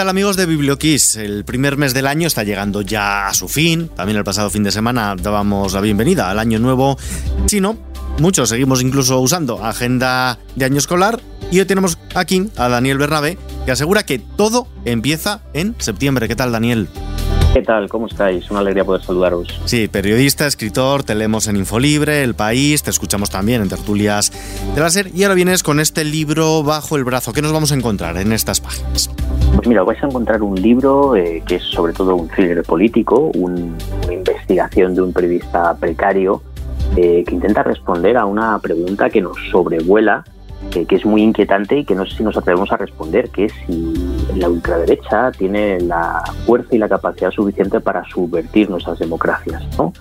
tal amigos de Biblioquiz? El primer mes del año está llegando ya a su fin. También el pasado fin de semana dábamos la bienvenida al año nuevo chino. Muchos seguimos incluso usando agenda de año escolar. Y hoy tenemos aquí a Daniel Bernabé, que asegura que todo empieza en septiembre. ¿Qué tal, Daniel? ¿Qué tal? ¿Cómo estáis? Una alegría poder saludaros. Sí, periodista, escritor, te leemos en Infolibre, El País, te escuchamos también en tertulias de láser y ahora vienes con este libro bajo el brazo. ¿Qué nos vamos a encontrar en estas páginas? Pues mira, vais a encontrar un libro eh, que es sobre todo un thriller político, una investigación de un periodista precario eh, que intenta responder a una pregunta que nos sobrevuela que, es muy inquietante y que no sé si nos atrevemos a responder, que es si la ultraderecha tiene la fuerza y la capacidad suficiente para subvertir nuestras democracias. ¿no?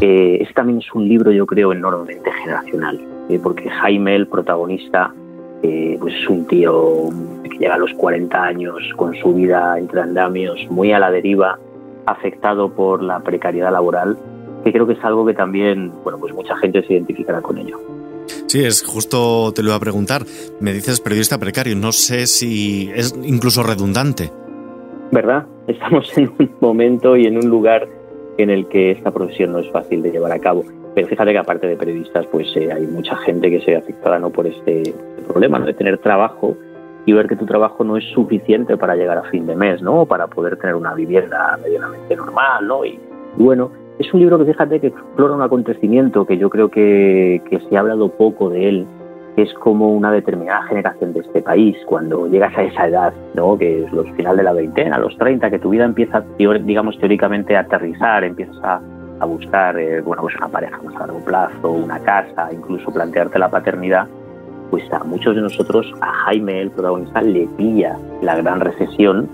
Eh, este también es un libro, yo creo, enormemente generacional, eh, porque Jaime, el protagonista, eh, pues es un tío que llega a los 40 años con su vida entre andamios, muy a la deriva, afectado por la precariedad laboral, que creo que es algo que también, bueno, pues mucha gente se identificará con ello. Sí, es justo te lo iba a preguntar. Me dices periodista precario, no sé si es incluso redundante. ¿Verdad? Estamos en un momento y en un lugar en el que esta profesión no es fácil de llevar a cabo. Pero fíjate que aparte de periodistas, pues eh, hay mucha gente que se ve afectada no por este, problema, ¿no? de tener trabajo y ver que tu trabajo no es suficiente para llegar a fin de mes, ¿no? Para poder tener una vivienda medianamente normal, ¿no? y bueno, es un libro que fíjate que explora un acontecimiento que yo creo que, se ha hablado poco de él, que es como una determinada generación de este país, cuando llegas a esa edad, ¿no? que es los final de la veintena, los 30, que tu vida empieza, digamos, teóricamente a aterrizar, empiezas a, buscar eh, bueno, pues una pareja más a largo plazo, una casa, incluso plantearte la paternidad, pues a muchos de nosotros, a Jaime, el protagonista, le pilla la gran recesión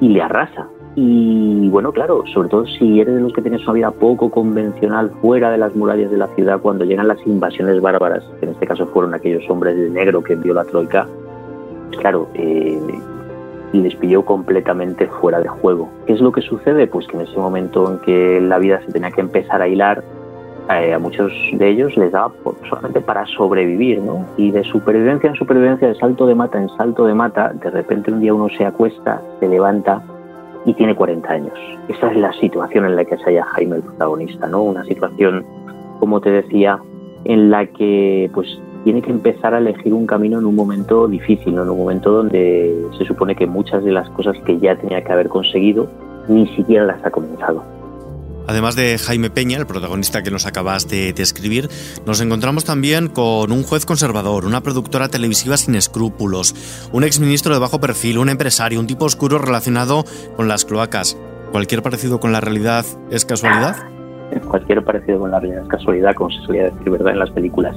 y le arrasa. Y bueno, claro, sobre todo si eres de los que tienes una vida poco convencional fuera de las murallas de la ciudad, cuando llegan las invasiones bárbaras, en este caso fueron aquellos hombres de negro que envió la Troika, claro, eh, les pilló completamente fuera de juego. ¿Qué es lo que sucede? Pues que en ese momento en que la vida se tenía que empezar a hilar, eh, a muchos de ellos les daba solamente para sobrevivir, ¿no? Y de supervivencia en supervivencia, de salto de mata en salto de mata, de repente un día uno se acuesta, se levanta y tiene 40 años. Esa es la situación en la que se halla Jaime, el protagonista, ¿no? Una situación, como te decía, en la que pues tiene que empezar a elegir un camino en un momento difícil, en un momento donde se supone que muchas de las cosas que ya tenía que haber conseguido ni siquiera las ha comenzado. Además de Jaime Peña, el protagonista que nos acabas de describir, nos encontramos también con un juez conservador, una productora televisiva sin escrúpulos, un exministro de bajo perfil, un empresario, un tipo oscuro relacionado con las cloacas. ¿Cualquier parecido con la realidad es casualidad? Cualquier parecido con la realidad es casualidad, como se solía decir, ¿verdad?, en las películas.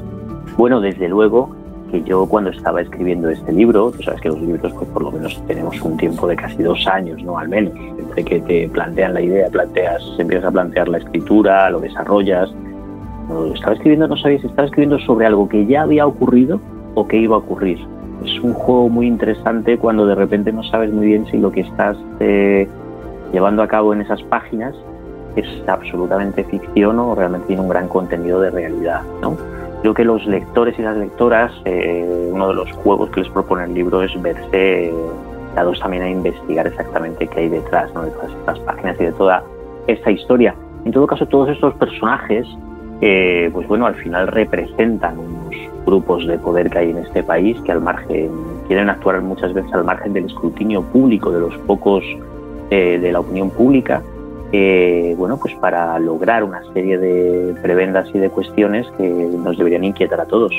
Bueno, desde luego, que yo cuando estaba escribiendo este libro, tú sabes que los libros pues por lo menos tenemos un tiempo de casi dos años, ¿no? Al menos, entre que te plantean la idea, planteas, empiezas a plantear la escritura, lo desarrollas. Cuando estaba escribiendo no sabía si estaba escribiendo sobre algo que ya había ocurrido o que iba a ocurrir. Es un juego muy interesante cuando de repente no sabes muy bien si lo que estás eh, llevando a cabo en esas páginas es absolutamente ficción o realmente tiene un gran contenido de realidad, ¿no? Creo que los lectores y las lectoras, eh, uno de los juegos que les propone el libro es verse dados también a investigar exactamente qué hay detrás de todas estas páginas y de toda esta historia. En todo caso, todos estos personajes, eh, pues bueno, al final representan unos grupos de poder que hay en este país que al margen, quieren actuar muchas veces al margen del escrutinio público de los pocos eh, de la opinión pública eh, bueno, pues para lograr una serie de prebendas y de cuestiones que nos deberían inquietar a todos.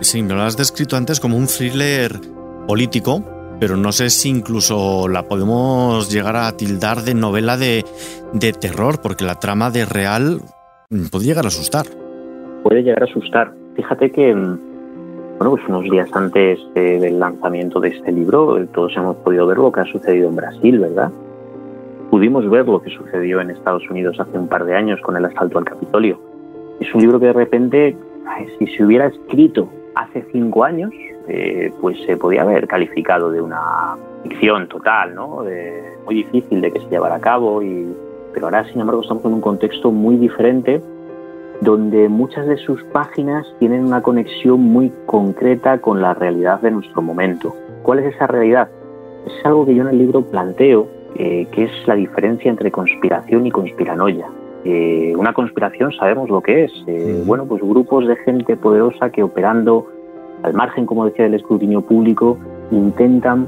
Sí, me lo has descrito antes como un thriller político, pero no sé si incluso la podemos llegar a tildar de novela de, terror, porque la trama de real puede llegar a asustar. Puede llegar a asustar. Fíjate que, mm, bueno, pues unos días antes del lanzamiento de este libro, todos hemos podido ver lo que ha sucedido en Brasil, ¿verdad? Pudimos ver lo que sucedió en Estados Unidos hace un par de años con el asalto al Capitolio. Es un libro que de repente, si se hubiera escrito hace cinco años, eh, pues se podía haber calificado de una ficción total, ¿no? muy difícil de que se llevara a cabo. Y, pero ahora, sin embargo, estamos en un contexto muy diferente donde muchas de sus páginas tienen una conexión muy concreta con la realidad de nuestro momento. ¿Cuál es esa realidad? es algo que yo en el libro planteo, eh, que es la diferencia entre conspiración y conspiranoia. Eh, una conspiración sabemos lo que es. Eh, bueno, pues grupos de gente poderosa que operando al margen, como decía, del escrutinio público, intentan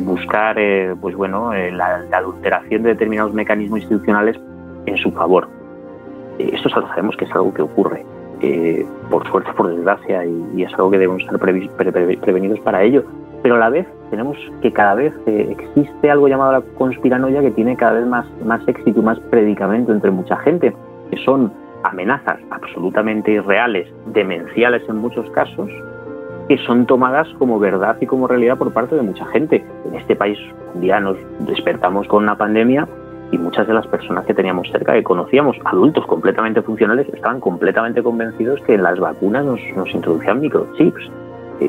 buscar, pues bueno, la, adulteración de determinados mecanismos institucionales en su favor. esto sabemos que es algo que ocurre. por suerte, por desgracia, y, es algo que debemos estar prevenidos para ello pero a la vez tenemos que cada vez eh, existe algo llamado la conspiranoia que tiene cada vez más, más éxito y más predicamento entre mucha gente, que son amenazas absolutamente irreales, demenciales en muchos casos, que son tomadas como verdad y como realidad por parte de mucha gente. En este país un día nos despertamos con una pandemia y muchas de las personas que teníamos cerca, que conocíamos, adultos completamente funcionales, estaban completamente convencidos que en las vacunas nos, nos introducían microchips,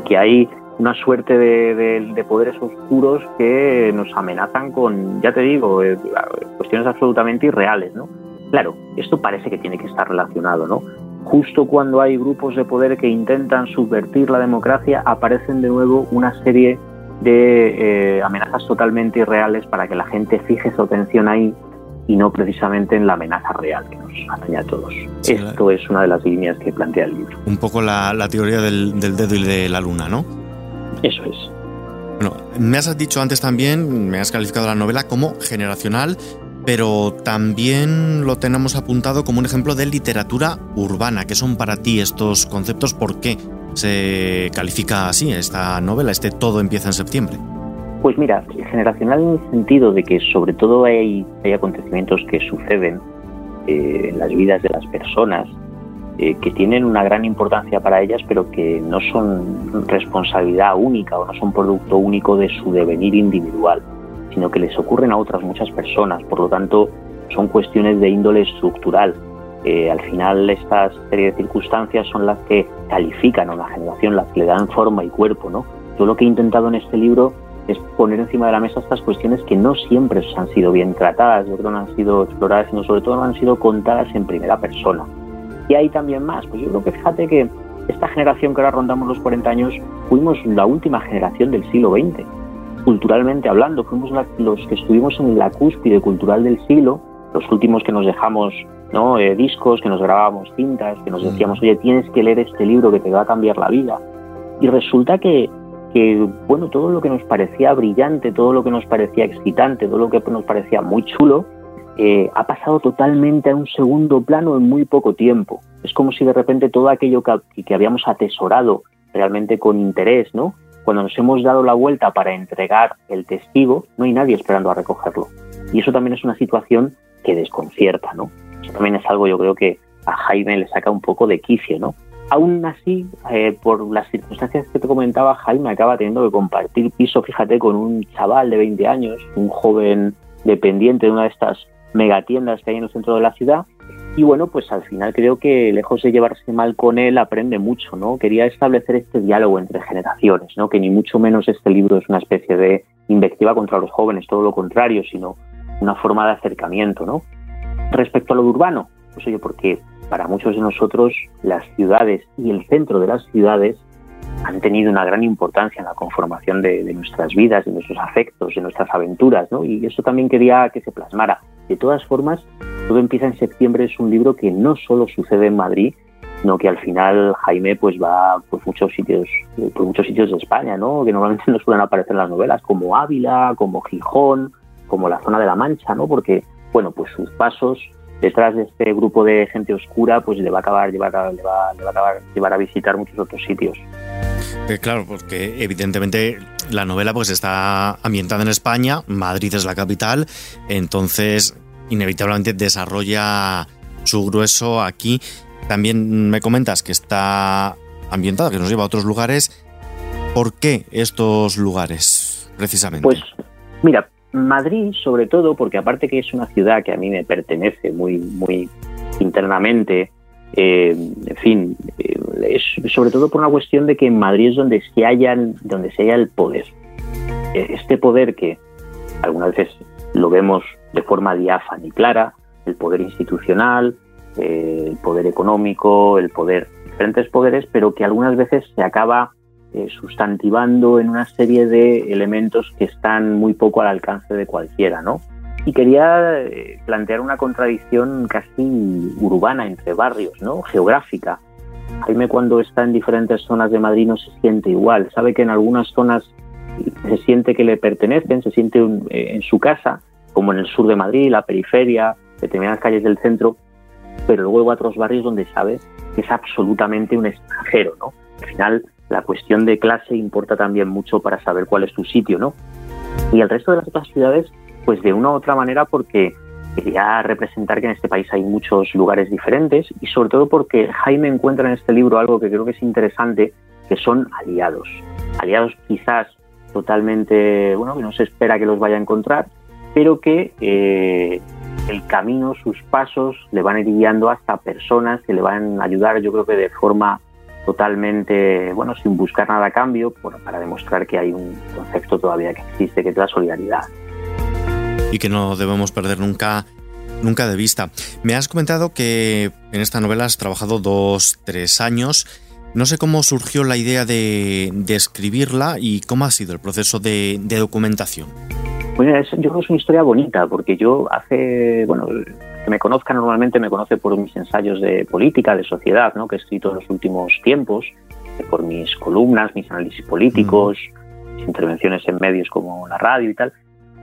que hay una suerte de, poderes oscuros que nos amenazan con, ya te digo, eh, cuestiones absolutamente irreales, ¿no? Claro, esto parece que tiene que estar relacionado, ¿no? Justo cuando hay grupos de poder que intentan subvertir la democracia, aparecen de nuevo una serie de eh, amenazas totalmente irreales para que la gente fije su atención ahí y no precisamente en la amenaza real que nos atañe a todos. Esto es una de las líneas que plantea el libro. Un poco la, teoría del, del dedo y de la luna, ¿no? Eso es. Bueno, me has dicho antes también, me has calificado la novela como generacional, pero también lo tenemos apuntado como un ejemplo de literatura urbana. ¿Qué son para ti estos conceptos? ¿Por qué se califica así esta novela, este Todo empieza en septiembre? Pues mira, generacional en el sentido de que sobre todo hay, hay acontecimientos que suceden eh, en las vidas de las personas eh, que tienen una gran importancia para ellas, pero que no son responsabilidad única o no son producto único de su devenir individual, sino que les ocurren a otras muchas personas. Por lo tanto, son cuestiones de índole estructural. Eh, al final, estas serie de circunstancias son las que califican a una generación, las que le dan forma y cuerpo. ¿no? Yo lo que he intentado en este libro es poner encima de la mesa estas cuestiones que no siempre han sido bien tratadas, no han sido exploradas, sino sobre todo no han sido contadas en primera persona. Y hay también más. Pues yo creo que fíjate que esta generación que ahora rondamos los 40 años, fuimos la última generación del siglo XX. Culturalmente hablando, fuimos los que estuvimos en la cúspide cultural del siglo, los últimos que nos dejamos ¿no? Eh, discos, que nos grabábamos cintas, que nos mm. decíamos, oye, tienes que leer este libro que te va a cambiar la vida. Y resulta que, que, bueno, todo lo que nos parecía brillante, todo lo que nos parecía excitante, todo lo que nos parecía muy chulo, eh, ha pasado totalmente a un segundo plano en muy poco tiempo. Es como si de repente todo aquello que, habíamos atesorado realmente con interés, ¿no? Cuando nos hemos dado la vuelta para entregar el testigo, no hay nadie esperando a recogerlo. Y eso también es una situación que desconcierta, ¿no? Eso también es algo yo creo que a Jaime le saca un poco de quicio, ¿no? Aún así, eh, por las circunstancias que te comentaba, Jaime acaba teniendo que compartir piso, fíjate, con un chaval de 20 años, un joven dependiente de una de estas megatiendas que hay en el centro de la ciudad. Y bueno, pues al final creo que lejos de llevarse mal con él, aprende mucho, ¿no? Quería establecer este diálogo entre generaciones, ¿no? Que ni mucho menos este libro es una especie de invectiva contra los jóvenes, todo lo contrario, sino una forma de acercamiento, ¿no? Respecto a lo urbano, pues oye, porque para muchos de nosotros las ciudades y el centro de las ciudades han tenido una gran importancia en la conformación de, de, nuestras vidas, de nuestros afectos, de nuestras aventuras, ¿no? Y eso también quería que se plasmara. De todas formas, todo empieza en septiembre es un libro que no solo sucede en Madrid, sino que al final Jaime pues va por muchos sitios, por muchos sitios de España, ¿no? Que normalmente no suelen aparecer en las novelas, como Ávila, como Gijón, como la zona de la Mancha, ¿no? Porque bueno, pues sus pasos detrás de este grupo de gente oscura, pues le va a acabar llevar a, le va, le va a acabar llevar a visitar muchos otros sitios. Eh, claro, porque evidentemente la novela pues está ambientada en España, Madrid es la capital, entonces inevitablemente desarrolla su grueso aquí. También me comentas que está ambientada, que nos lleva a otros lugares. ¿Por qué estos lugares, precisamente? Pues mira, Madrid sobre todo, porque aparte que es una ciudad que a mí me pertenece muy, muy internamente, eh, en fin, eh, es sobre todo por una cuestión de que en Madrid es donde se halla, donde se halla el poder. Eh, este poder que algunas veces lo vemos de forma diáfana y clara, el poder institucional, el poder económico, el poder, diferentes poderes, pero que algunas veces se acaba sustantivando en una serie de elementos que están muy poco al alcance de cualquiera, ¿no? Y quería eh, plantear una contradicción casi urbana entre barrios, ¿no? Geográfica. Jaime cuando está en diferentes zonas de Madrid no se siente igual. Sabe que en algunas zonas se siente que le pertenecen, se siente en su casa, como en el sur de Madrid, la periferia, determinadas calles del centro, pero luego hay otros barrios donde sabe que es absolutamente un extranjero, ¿no? Al final, la cuestión de clase importa también mucho para saber cuál es tu sitio, ¿no? Y el resto de las otras ciudades, pues de una u otra manera, porque quería representar que en este país hay muchos lugares diferentes y sobre todo porque Jaime encuentra en este libro algo que creo que es interesante, que son aliados. Aliados quizás totalmente, bueno, que no se espera que los vaya a encontrar, pero que eh, el camino, sus pasos, le van a ir guiando hasta personas que le van a ayudar, yo creo que de forma totalmente, bueno, sin buscar nada a cambio, para demostrar que hay un concepto todavía que existe, que es la solidaridad. Y que no debemos perder nunca nunca de vista. Me has comentado que en esta novela has trabajado dos, tres años. No sé cómo surgió la idea de, escribirla y cómo ha sido el proceso de documentación. Pues yo creo que es una historia bonita, porque yo hace, bueno, que me conozca normalmente me conoce por mis ensayos de política, de sociedad, ¿no? que he escrito en los últimos tiempos, por mis columnas, mis análisis políticos, mis intervenciones en medios como la radio y tal.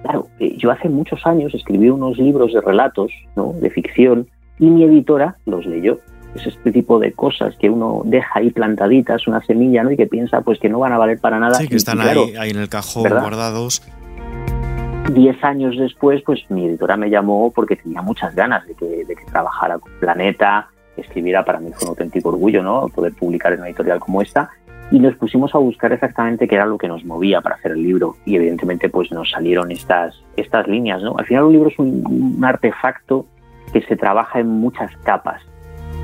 Claro, eh, yo hace muchos años escribí unos libros de relatos, ¿no? de ficción, y mi editora los leyó. Es este tipo de cosas que uno deja ahí plantaditas, una semilla, ¿no? Y que piensa pues que no van a valer para nada. Sí, que están ahí, ahí, en el cajón guardados Diez años después, pues mi editora me llamó porque tenía muchas ganas de que, trabajara con Planeta, que escribiera, para mí fue un auténtico orgullo, ¿no? Poder publicar en una editorial como esta. Y nos pusimos a buscar exactamente qué era lo que nos movía para hacer el libro. Y evidentemente, pues nos salieron estas, estas líneas, ¿no? Al final un libro es un, artefacto que se trabaja en muchas capas.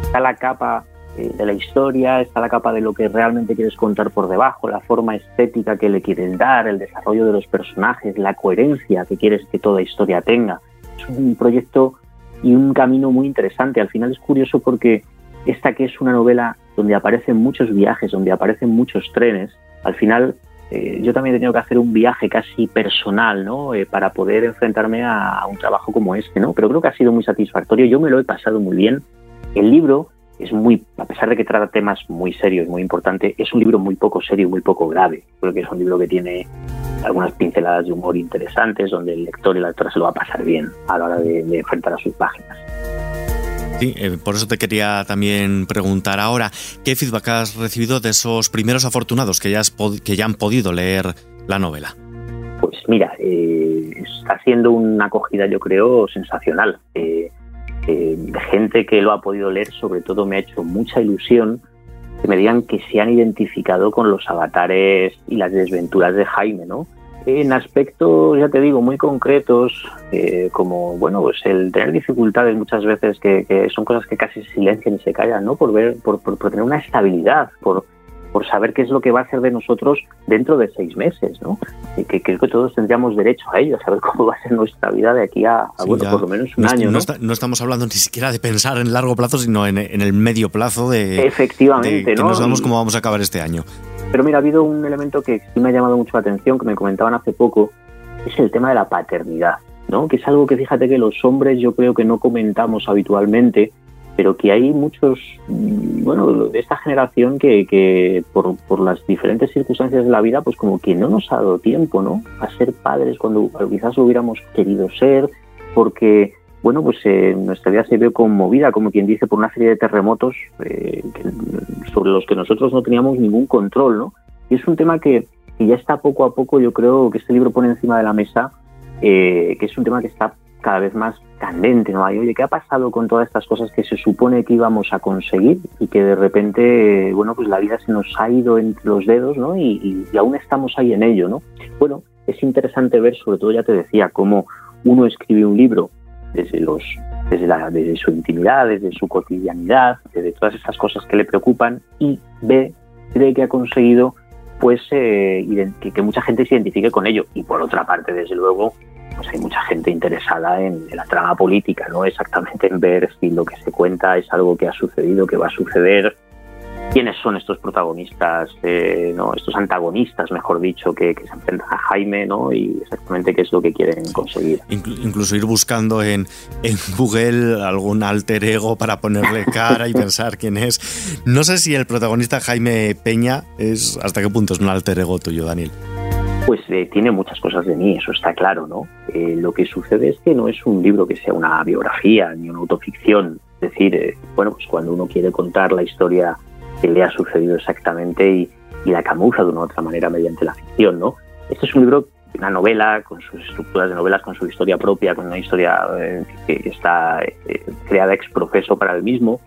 Está la capa eh, de la historia, está la capa de lo que realmente quieres contar por debajo, la forma estética que le quieres dar, el desarrollo de los personajes, la coherencia que quieres que toda historia tenga. Es un proyecto y un camino muy interesante. Al final es curioso porque esta que es una novela donde aparecen muchos viajes, donde aparecen muchos trenes, al final eh, yo también he tenido que hacer un viaje casi personal, ¿no? Eh, para poder enfrentarme a, a, un trabajo como este, ¿no? Pero creo que ha sido muy satisfactorio. Yo me lo he pasado muy bien. El libro es muy, a pesar de que trata temas muy serios, muy importantes, es un libro muy poco serio muy poco grave. Creo que es un libro que tiene algunas pinceladas de humor interesantes, donde el lector y la lectora se lo va a pasar bien a la hora de, enfrentar a sus páginas. Sí, eh, por eso te quería también preguntar ahora, ¿qué feedback has recibido de esos primeros afortunados que ya, que ya han podido leer la novela? Pues mira, eh, está siendo una acogida yo creo sensacional. Eh, eh, de gente que lo ha podido leer, sobre todo me ha hecho mucha ilusión que me digan que se han identificado con los avatares y las desventuras de Jaime, ¿no? En aspectos, ya te digo, muy concretos, eh, como, bueno, pues el tener dificultades muchas veces que, son cosas que casi se silencian y se callan, ¿no? Por ver, por, por tener una estabilidad, por, por saber qué es lo que va a ser de nosotros dentro de seis meses, ¿no? Y que creo que todos tendríamos derecho a ello, a saber cómo va a ser nuestra vida de aquí a, bueno, por lo menos un año, ¿no? No, estamos hablando ni siquiera de pensar en largo plazo, sino en, el medio plazo de... Efectivamente, ¿no? no sabemos cómo vamos a acabar este año. Pero mira, ha habido un elemento que sí me ha llamado mucho la atención, que me comentaban hace poco, es el tema de la paternidad, ¿no? Que es algo que fíjate que los hombres yo creo que no comentamos habitualmente, pero que hay muchos, mm, bueno, de esta generación que, que por, por, las diferentes circunstancias de la vida, pues como que no nos ha dado tiempo, ¿no? A ser padres cuando quizás lo hubiéramos querido ser, porque, bueno, pues eh, nuestra vida se ve conmovida, como quien dice, por una serie de terremotos eh, sobre los que nosotros no teníamos ningún control, ¿no? Y es un tema que, ya está poco a poco, yo creo que este libro pone encima de la mesa, eh, que es un tema que está cada vez más candente, ¿no? Hay, oye, ¿qué ha pasado con todas estas cosas que se supone que íbamos a conseguir y que de repente, bueno, pues la vida se nos ha ido entre los dedos, ¿no? Y, aún estamos ahí en ello, ¿no? Bueno, es interesante ver, sobre todo ya te decía, cómo uno escribe un libro desde los desde, la, desde su intimidad, desde su cotidianidad, desde todas esas cosas que le preocupan y ve, cree que ha conseguido pues eh, que mucha gente se identifique con ello. Y por otra parte, desde luego, pues hay mucha gente interesada en, la trama política, no exactamente en ver si lo que se cuenta es algo que ha sucedido, que va a suceder. Quiénes son estos protagonistas, eh, ¿no? estos antagonistas, mejor dicho, que, se enfrentan a Jaime ¿no? y exactamente qué es lo que quieren conseguir. incluso ir buscando en, en Google algún alter ego para ponerle cara y pensar quién es. No sé si el protagonista Jaime Peña es hasta qué punto es un alter ego tuyo, Daniel. Pues eh, tiene muchas cosas de mí, eso está claro, ¿no? Eh, lo que sucede es que no es un libro que sea una biografía ni una autoficción. Es decir, bueno, pues cuando uno quiere contar la historia que le ha sucedido exactamente y, la camufla de una u otra manera mediante la ficción, ¿no? Este es un libro, una novela con sus estructuras de novelas, con su historia propia, con una historia eh, que está eh, creada ex profeso para el mismo.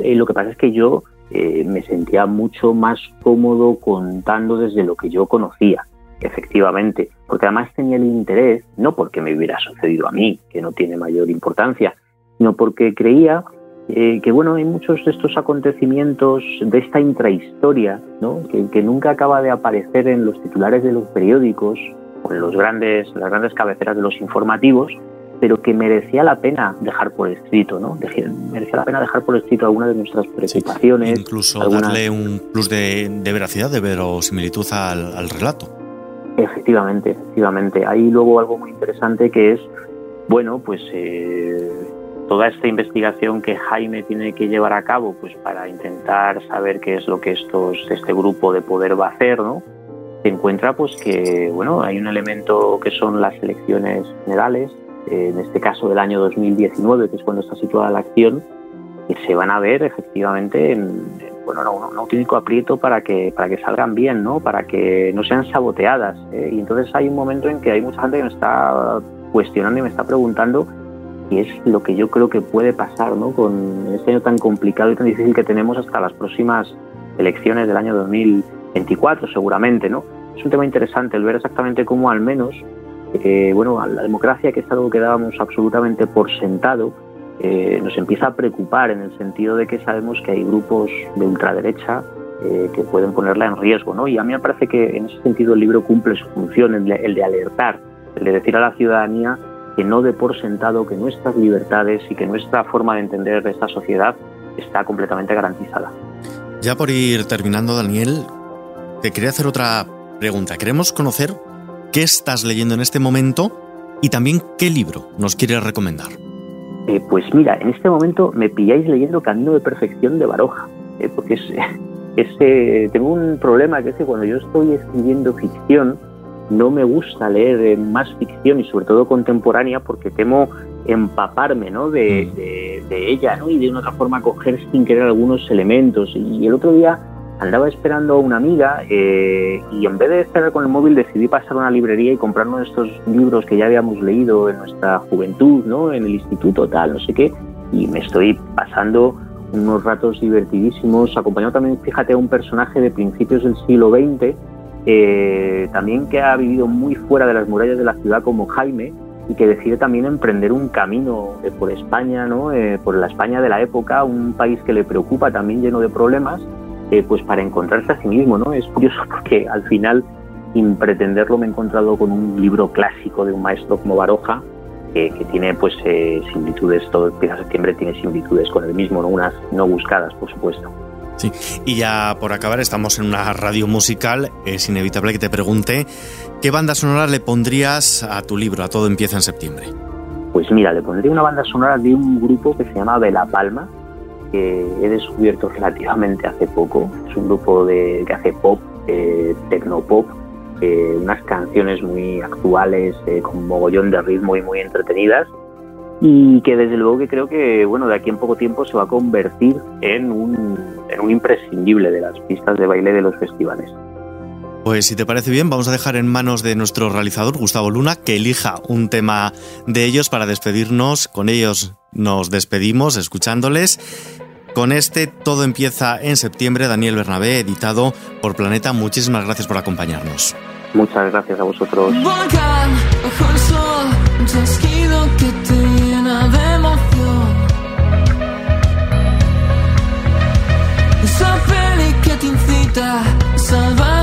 Eh, lo que pasa es que yo me sentía mucho más cómodo contando desde lo que yo conocía, efectivamente, porque además tenía el interés, no porque me hubiera sucedido a mí, que no tiene mayor importancia, sino porque creía eh, que bueno, hay muchos de estos acontecimientos de esta intrahistoria, ¿no? que, nunca acaba de aparecer en los titulares de los periódicos o en los grandes, las grandes cabeceras de los informativos, pero que merecía la pena dejar por escrito, ¿no? Merecía la pena dejar por escrito algunas de nuestras preocupaciones. incluso darle un plus de, veracidad, de verosimilitud al, al relato. Efectivamente, efectivamente. Hay luego algo muy interesante que es, bueno, pues eh, toda esta investigación que Jaime tiene que llevar a cabo pues para intentar saber qué es lo que estos este grupo de poder va a hacer no se encuentra pues que bueno hay un elemento que son las elecciones generales eh, en este caso del año 2019 que es cuando está situada la acción que se van a ver efectivamente en, bueno un, auténtico aprieto para que para que salgan bien no para que no sean saboteadas ¿eh? y entonces hay un momento en que hay mucha gente que me está cuestionando y me está preguntando y es lo que yo creo que puede pasar ¿no? con este año tan complicado y tan difícil que tenemos hasta las próximas elecciones del año 2024 seguramente. ¿no? Es un tema interesante el ver exactamente cómo al menos eh, bueno, la democracia, que es algo que dábamos absolutamente por sentado, eh, nos empieza a preocupar en el sentido de que sabemos que hay grupos de ultraderecha eh, que pueden ponerla en riesgo. ¿no? Y a mí me parece que en ese sentido el libro cumple su función, el de alertar, el de decir a la ciudadanía que no dé por sentado que nuestras libertades y que nuestra forma de entender esta sociedad está completamente garantizada. Ya por ir terminando, Daniel, te quería hacer otra pregunta. Queremos conocer qué estás leyendo en este momento y también qué libro nos quieres recomendar. Eh, pues mira, en este momento me pilláis leyendo Camino de Perfección de Baroja, eh, porque es, es, tengo un problema que es que cuando yo estoy escribiendo ficción, no me gusta leer más ficción y sobre todo contemporánea porque temo empaparme ¿no? de, mm. ella ¿no? y de una otra forma coger sin querer algunos elementos. Y el otro día andaba esperando a una amiga eh, y en vez de esperar con el móvil decidí pasar a una librería y comprar uno de estos libros que ya habíamos leído en nuestra juventud, ¿no? en el instituto, tal, no sé qué, y me estoy pasando unos ratos divertidísimos, acompañado también, fíjate, a un personaje de principios del siglo XX eh, también que ha vivido muy fuera de las murallas de la ciudad como Jaime y que decide también emprender un camino por España, ¿no? Eh, por la España de la época, un país que le preocupa también lleno de problemas, eh, pues para encontrarse a sí mismo. ¿no? Es curioso porque al final, sin pretenderlo, me he encontrado con un libro clásico de un maestro como Baroja, que, tiene pues similitudes, todo empieza septiembre tiene similitudes con el mismo, ¿no? unas no buscadas, por supuesto. Sí, y ya por acabar, estamos en una radio musical, es inevitable que te pregunte, ¿qué banda sonora le pondrías a tu libro, a Todo empieza en septiembre? Pues mira, le pondría una banda sonora de un grupo que se llama De La Palma, que he descubierto relativamente hace poco. Es un grupo de, que hace pop, eh, tecnopop, eh, unas canciones muy actuales, eh, con mogollón de ritmo y muy entretenidas y que desde luego que creo que bueno de aquí en poco tiempo se va a convertir en un, en un imprescindible de las pistas de baile de los festivales. Pues si te parece bien, vamos a dejar en manos de nuestro realizador Gustavo Luna que elija un tema de ellos para despedirnos. Con ellos nos despedimos escuchándoles. Con este todo empieza en septiembre, Daniel Bernabé, editado por Planeta. Muchísimas gracias por acompañarnos. Muchas gracias a vosotros. somebody